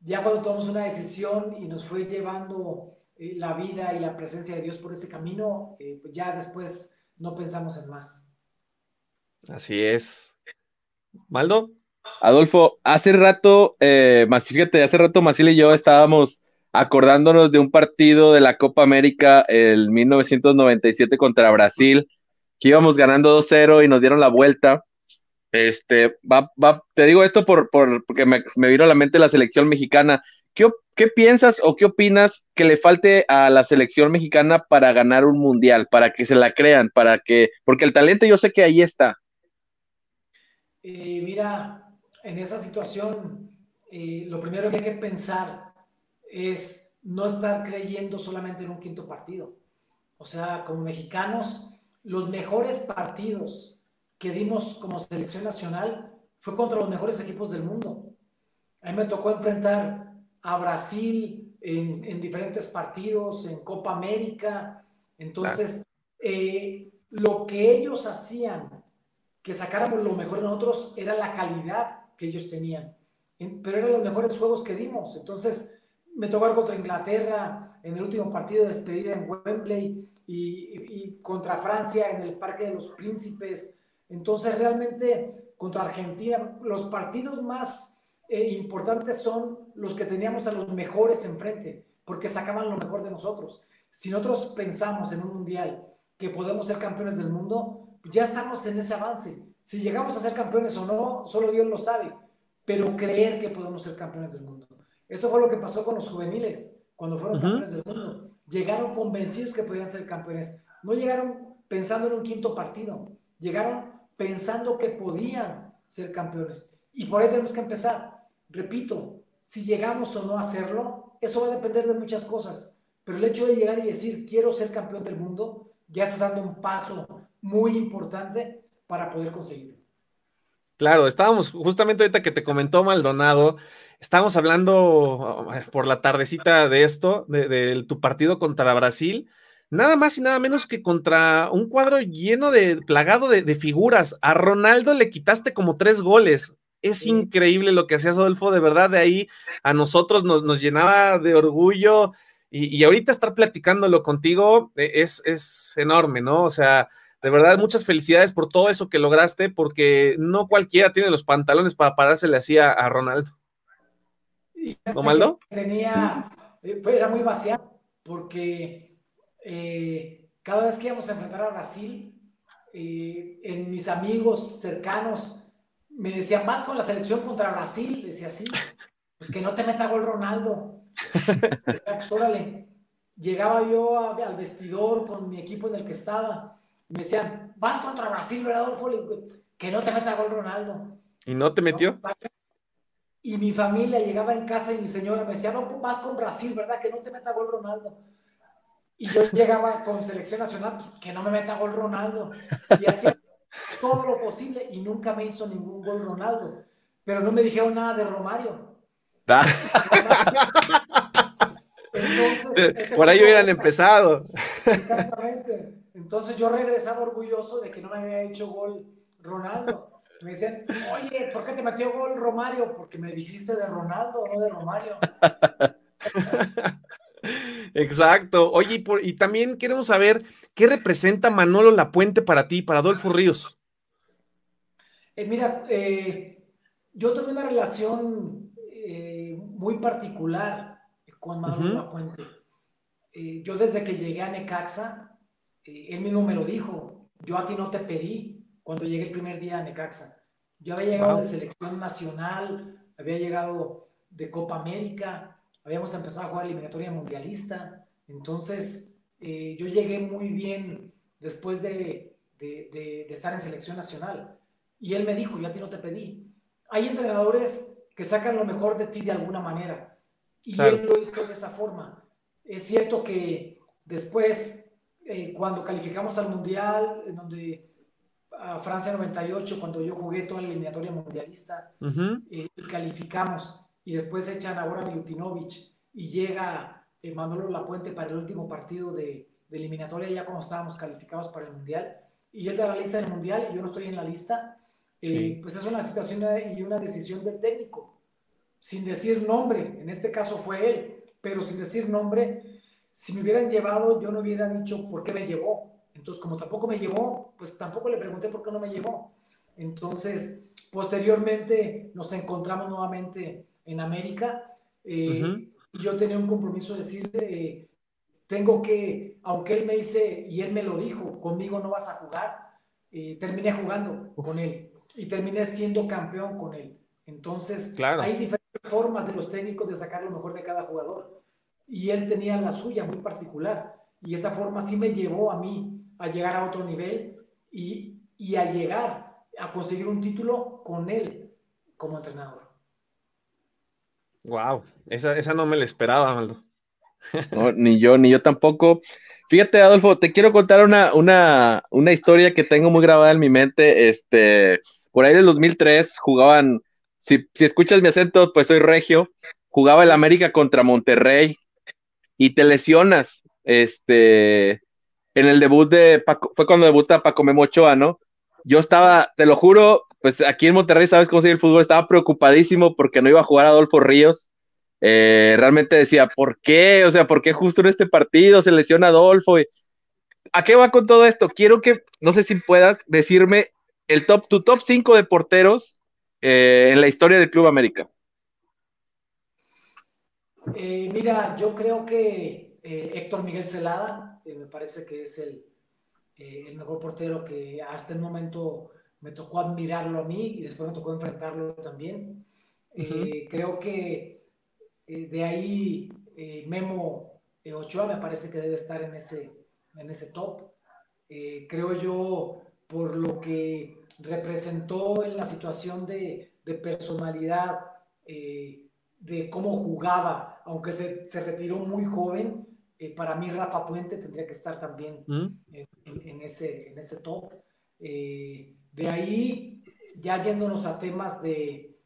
ya cuando tomamos una decisión y nos fue llevando eh, la vida y la presencia de Dios por ese camino, eh, pues ya después no pensamos en más. Así es. ¿Maldo? Adolfo, hace rato, eh, fíjate, hace rato Maciel y yo estábamos acordándonos de un partido de la Copa América el 1997 contra Brasil que íbamos ganando 2-0 y nos dieron la vuelta. Este, va, va, te digo esto por, por porque me, vino a la mente la selección mexicana. ¿Qué, ¿Qué piensas o qué opinas que le falte a la selección mexicana para ganar un mundial, para que se la crean, para que, porque el talento yo sé que ahí está. Eh, mira, en esa situación, eh, lo primero que hay que pensar es no estar creyendo solamente en un quinto partido. O sea, como mexicanos, los mejores partidos que dimos como selección nacional fue contra los mejores equipos del mundo. A mí me tocó enfrentar a Brasil en, diferentes partidos, en Copa América. Entonces, eh, lo que ellos hacían, que sacáramos lo mejor de nosotros, era la calidad que ellos tenían. Pero eran los mejores juegos que dimos. Entonces, me tocó contra Inglaterra en el último partido de despedida en Wembley y, contra Francia en el Parque de los Príncipes. Entonces, realmente contra Argentina, los partidos más eh, importantes son los que teníamos a los mejores enfrente, porque sacaban lo mejor de nosotros. Si nosotros pensamos en un mundial que podemos ser campeones del mundo, ya estamos en ese avance. Si llegamos a ser campeones o no, solo Dios lo sabe, pero creer que podemos ser campeones del mundo. Eso fue lo que pasó con los juveniles cuando fueron campeones del mundo llegaron convencidos que podían ser campeones. No llegaron pensando en un quinto partido, llegaron pensando que podían ser campeones. Y por ahí tenemos que empezar. Repito, si llegamos o no a hacerlo, eso va a depender de muchas cosas. Pero el hecho de llegar y decir, quiero ser campeón del mundo, ya está dando un paso muy importante para poder conseguirlo. Claro, estábamos justamente ahorita que te comentó Maldonado, Estábamos hablando ah, por la tardecita de esto, de, tu partido contra Brasil, nada más y nada menos que contra un cuadro lleno de, plagado de, figuras. A Ronaldo le quitaste como tres goles. Es increíble lo que hacías, Adolfo, de verdad, de ahí a nosotros nos, llenaba de orgullo y, ahorita estar platicándolo contigo e, es, es enorme, ¿no? O sea, de verdad, muchas felicidades por todo eso que lograste, porque no cualquiera tiene los pantalones para parársele así a Ronaldo. ¿No, Tenía, era muy vaciado porque eh, cada vez que íbamos a enfrentar a Brasil, eh, en mis amigos cercanos me decían, más con la selección contra Brasil, decía así, pues que no te meta gol Ronaldo. pues, órale. Llegaba yo al vestidor con mi equipo en el que estaba, y me decían, vas contra Brasil, ¿verdad, Adolfo? Que no te meta gol Ronaldo. ¿Y no te metió? Y mi familia llegaba en casa y mi señora me decía, no más con Brasil, ¿verdad? Que no te meta gol Ronaldo. Y yo llegaba con selección nacional, pues que no me meta gol Ronaldo. Y hacía todo lo posible y nunca me hizo ningún gol Ronaldo. Pero no me dijeron nada de Romario. Entonces, Por ahí hubieran empezado. Exactamente. Entonces yo regresaba orgulloso de que no me había hecho gol Ronaldo me decían, oye, ¿por qué te metió gol Romario? Porque me dijiste de Ronaldo, no de Romario. Exacto. Oye, y, también queremos saber qué representa Manolo Lapuente para ti, para Adolfo Ríos. Eh, mira, eh, yo tuve una relación eh, muy particular con Manolo Lapuente. yo desde que llegué a Necaxa, él mismo me lo dijo, yo a ti no te pedí, cuando llegué el primer día a Necaxa. Yo había llegado de selección nacional, había llegado de Copa América, habíamos empezado a jugar eliminatoria mundialista, entonces eh, yo llegué muy bien después de, de, estar en selección nacional. Y él me dijo, yo a ti no te pedí. Hay entrenadores que sacan lo mejor de ti de alguna manera. Y él lo hizo de esa forma. Es cierto que después, eh, cuando calificamos al Mundial, en donde a Francia 98, cuando yo jugué toda la eliminatoria mundialista, eh, calificamos y después echan ahora a Milutinovic y llega eh, Manolo Lapuente para el último partido de, de, eliminatoria, ya cuando estábamos calificados para el Mundial, y él da la lista del Mundial y yo no estoy en la lista, eh, pues es una situación y una decisión del técnico, sin decir nombre, en este caso fue él, pero sin decir nombre, si me hubieran llevado, yo no hubiera dicho por qué me llevó. Entonces, como tampoco me llevó, pues tampoco le pregunté por qué no me llevó. Entonces, posteriormente nos encontramos nuevamente en América eh, y yo tenía un compromiso de decir, eh, tengo que, aunque él me dice, y él me lo dijo, conmigo no vas a jugar, eh, terminé jugando con él y terminé siendo campeón con él. Entonces, hay diferentes formas de los técnicos de sacar lo mejor de cada jugador. Y él tenía la suya muy particular. Y esa forma sí me llevó a mí a llegar a otro nivel y, y a llegar a conseguir un título con él como entrenador. Wow, esa, esa no me la esperaba, Maldo. ni yo, ni yo tampoco. Fíjate, Adolfo, te quiero contar una, una, una historia que tengo muy grabada en mi mente. Este, por ahí del 2003 jugaban, si, si escuchas mi acento, pues soy regio, jugaba el América contra Monterrey y te lesionas. Este, en el debut de Paco, fue cuando debuta Paco Memochoa, ¿no? Yo estaba, te lo juro, pues aquí en Monterrey, ¿sabes cómo sigue el fútbol? Estaba preocupadísimo porque no iba a jugar Adolfo Ríos. Eh, realmente decía, ¿por qué? O sea, ¿por qué justo en este partido se lesiona Adolfo? ¿A qué va con todo esto? Quiero que, no sé si puedas decirme el top, tu top 5 de porteros eh, en la historia del Club América. Eh, mira, yo creo que Héctor Miguel Celada, me parece que es el, el mejor portero que hasta el momento me tocó admirarlo a mí y después me tocó enfrentarlo también. Eh, creo que eh, de ahí eh, Memo Ochoa me parece que debe estar en ese, en ese top. creo yo por lo que representó en la situación de, de personalidad, de cómo jugaba, aunque se, se retiró muy joven, para mí Rafa Puente tendría que estar también ¿Mm? en, en, ese, en ese top. De ahí, ya yéndonos a temas de,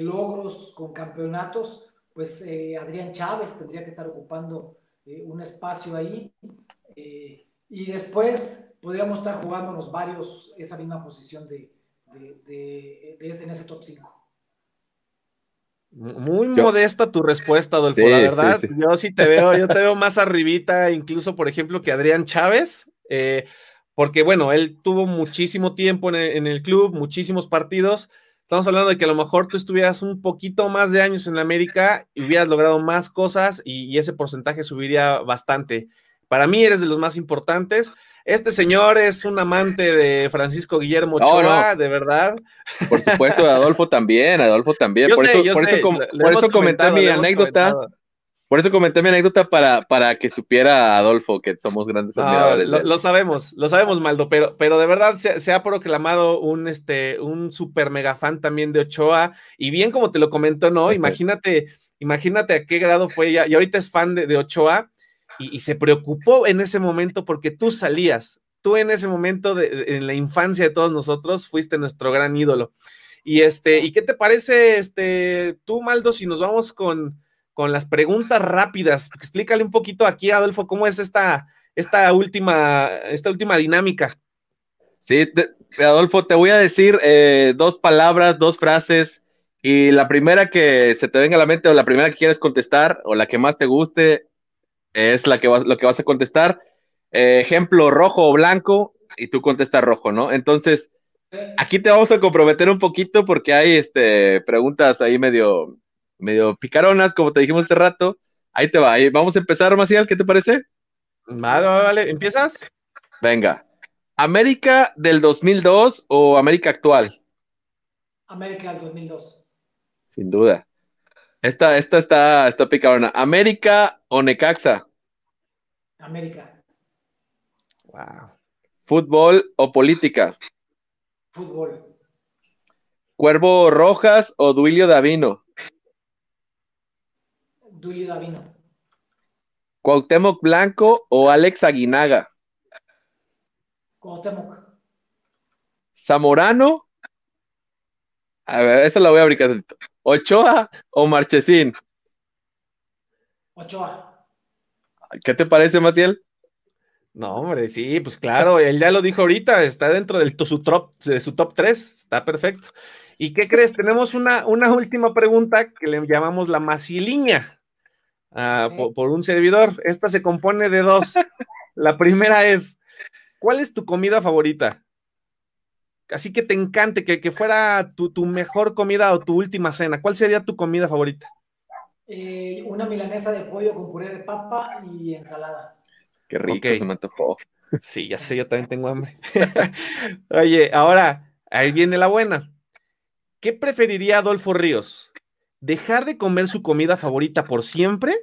logros con campeonatos, pues eh, Adrián Chávez tendría que estar ocupando eh, un espacio ahí. Eh, y después podríamos estar jugándonos varios esa misma posición de, ese, en ese top 5. Muy modesta tu respuesta, Adolfo. la verdad, yo sí te veo, yo te veo más arribita, incluso, por ejemplo, que Adrián Chávez porque bueno, él tuvo muchísimo tiempo en el, club, muchísimos partidos. Estamos hablando de que a lo mejor tú estuvieras un poquito más de años en la América y hubieras logrado más cosas y, ese porcentaje subiría bastante. Para mí eres de los más importantes. Este señor es un amante de Francisco Guillermo Ochoa, de verdad. Por supuesto, Adolfo también, Adolfo también. por, eso, por, eso, por eso comenté mi anécdota. Por eso comenté mi anécdota para, para que supiera Adolfo que somos grandes admiradores. Lo, sabemos, lo sabemos, Maldo, pero, pero de verdad se, ha proclamado un, este, un super mega fan también de Ochoa. Y bien como te lo comentó, ¿no? Imagínate, imagínate a qué grado fue ella. Y ahorita es fan de, Ochoa y, se preocupó en ese momento porque tú salías. Tú en ese momento, de, en la infancia de todos nosotros, fuiste nuestro gran ídolo. Y este, ¿y qué te parece, este, tú, Maldo, si nos vamos con con las preguntas rápidas. Explícale un poquito aquí, Adolfo, cómo es esta, esta, última, esta última dinámica. Sí, Adolfo, te voy a decir eh, dos palabras, dos frases, y la primera que se te venga a la mente o la primera que quieres contestar o la que más te guste es la que vas, lo que vas a contestar. Eh, ejemplo, rojo o blanco, y tú contestas rojo, ¿no? Entonces, aquí te vamos a comprometer un poquito porque hay este, preguntas ahí medio, medio picaronas, como te dijimos hace rato. Ahí te va, ahí vamos a empezar, Maciel, ¿qué te parece? Vale, vale, ¿empiezas? Venga. ¿América del 2002 o América actual? América del 2002. Sin duda. Esta, esta está, está picarona. ¿América o Necaxa? América. Wow. ¿Fútbol o política? Fútbol. ¿Cuervo Rojas o Duilio Davino? Duilio Davino. ¿Cuauhtémoc Blanco o Alex Aguinaga? Cuauhtémoc. ¿Zamorano? A ver, esta la voy a abrir. ¿Ochoa o Marchesín? Ochoa. ¿Qué te parece, Maciel? No, hombre, sí, pues claro, él ya lo dijo ahorita, está dentro de su top, de su top 3, está perfecto. ¿Y qué crees? Tenemos una, una última pregunta que le llamamos la maciliña ah, por, un servidor. Esta se compone de dos. La primera es, ¿cuál es tu comida favorita? Así que te encante, que, que fuera tu, tu, mejor comida o tu última cena. ¿Cuál sería tu comida favorita? Eh, una milanesa de pollo con puré de papa y ensalada. Qué rico, se me antojó. Sí, ya sé, yo también tengo hambre. Oye, ahora, ahí viene la buena. ¿Qué preferiría Adolfo Ríos? ¿Dejar de comer su comida favorita por siempre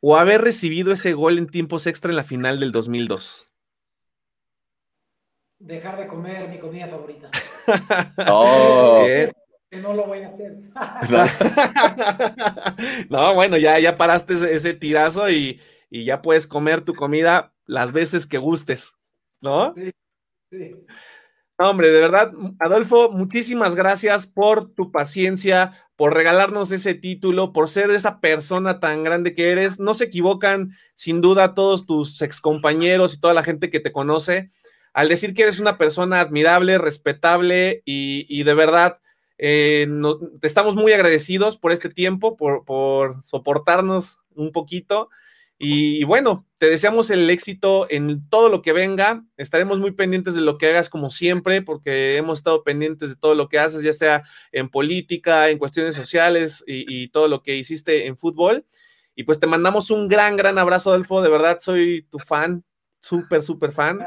o haber recibido ese gol en tiempos extra en la final del 2002? Dejar de comer mi comida favorita. Oh. Que no lo voy a hacer. no, bueno, ya, ya paraste ese, tirazo y, y, ya puedes comer tu comida las veces que gustes, ¿no? Sí, sí. No, hombre, de verdad, Adolfo, muchísimas gracias por tu paciencia, por regalarnos ese título, por ser esa persona tan grande que eres. No se equivocan, sin duda, todos tus excompañeros y toda la gente que te conoce, al decir que eres una persona admirable, respetable y, de verdad, eh, te estamos muy agradecidos por este tiempo, por, por soportarnos un poquito. Y, bueno, te deseamos el éxito en todo lo que venga. Estaremos muy pendientes de lo que hagas como siempre, porque hemos estado pendientes de todo lo que haces, ya sea en política, en cuestiones sociales y, todo lo que hiciste en fútbol. Y pues te mandamos un gran, gran abrazo, Adolfo. De verdad, soy tu fan, súper, súper fan.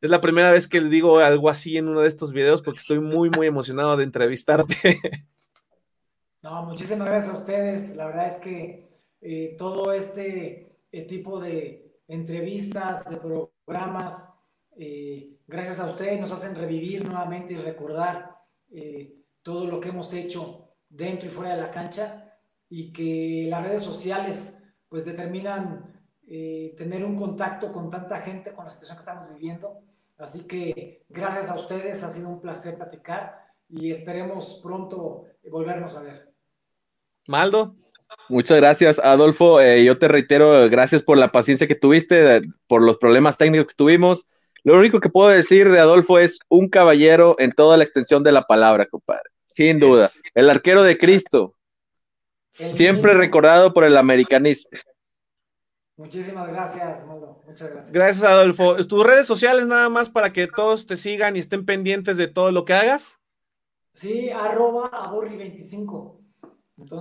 Es la primera vez que le digo algo así en uno de estos videos porque estoy muy, muy emocionado de entrevistarte. No, muchísimas gracias a ustedes. La verdad es que eh, todo este eh, tipo de entrevistas, de programas. Eh, gracias a ustedes nos hacen revivir nuevamente y recordar eh, todo lo que hemos hecho dentro y fuera de la cancha y que las redes sociales pues determinan tener un contacto con tanta gente con la situación que estamos viviendo. Así que gracias a ustedes, ha sido un placer platicar y esperemos pronto volvernos a ver. Maldo. Muchas gracias, Adolfo. Eh, yo te reitero, gracias por la paciencia que tuviste, por los problemas técnicos que tuvimos. Lo único que puedo decir de Adolfo es un caballero en toda la extensión de la palabra, compadre. Sin duda. El arquero de Cristo. Siempre recordado por el americanismo. Muchísimas gracias, Muchas gracias. Gracias, Adolfo. ¿Tus redes sociales nada más para que todos te sigan y estén pendientes de todo lo que hagas? Sí, arroba aborri25.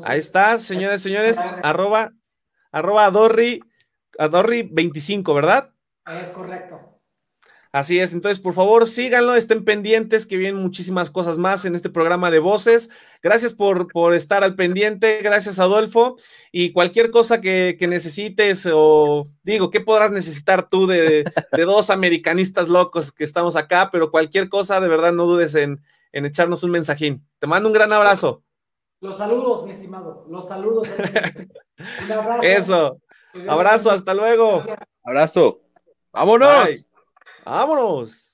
Ahí está, señores, señores, arroba, arroba Adorri, Adorri 25, ¿verdad? Es correcto. Así es, entonces por favor síganlo, estén pendientes que vienen muchísimas cosas más en este programa de voces. Gracias por, por estar al pendiente, gracias Adolfo. Y cualquier cosa que, necesites o digo, ¿qué podrás necesitar tú de, de, dos americanistas locos que estamos acá? Pero cualquier cosa, de verdad no dudes en, en echarnos un mensajín. Te mando un gran abrazo. Los saludos, mi estimado. Los saludos. Un abrazo. Eso. Abrazo, hasta luego. Abrazo. Vámonos. Vámonos.